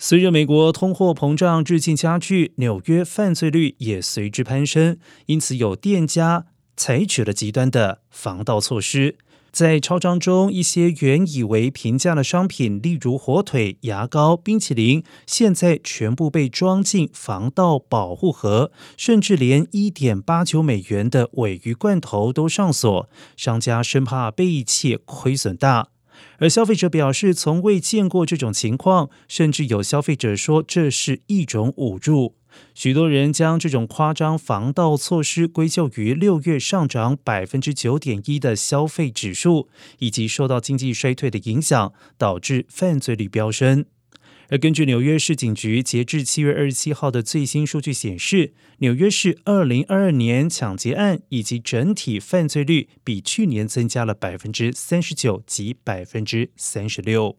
随着美国通货膨胀日渐加剧，纽约犯罪率也随之攀升，因此有店家采取了极端的防盗措施。在超商中，一些原以为平价的商品，例如火腿、牙膏、冰淇淋，现在全部被装进防盗保护盒，甚至连一点八九美元的尾鱼罐头都上锁。商家生怕被窃，亏损大。而消费者表示从未见过这种情况，甚至有消费者说这是一种侮辱。许多人将这种夸张防盗措施归咎于六月上涨百分之九点一的消费指数，以及受到经济衰退的影响，导致犯罪率飙升。而根据纽约市警局截至七月二十七号的最新数据显示，纽约市二零二二年抢劫案以及整体犯罪率比去年增加了百分之三十九及百分之三十六。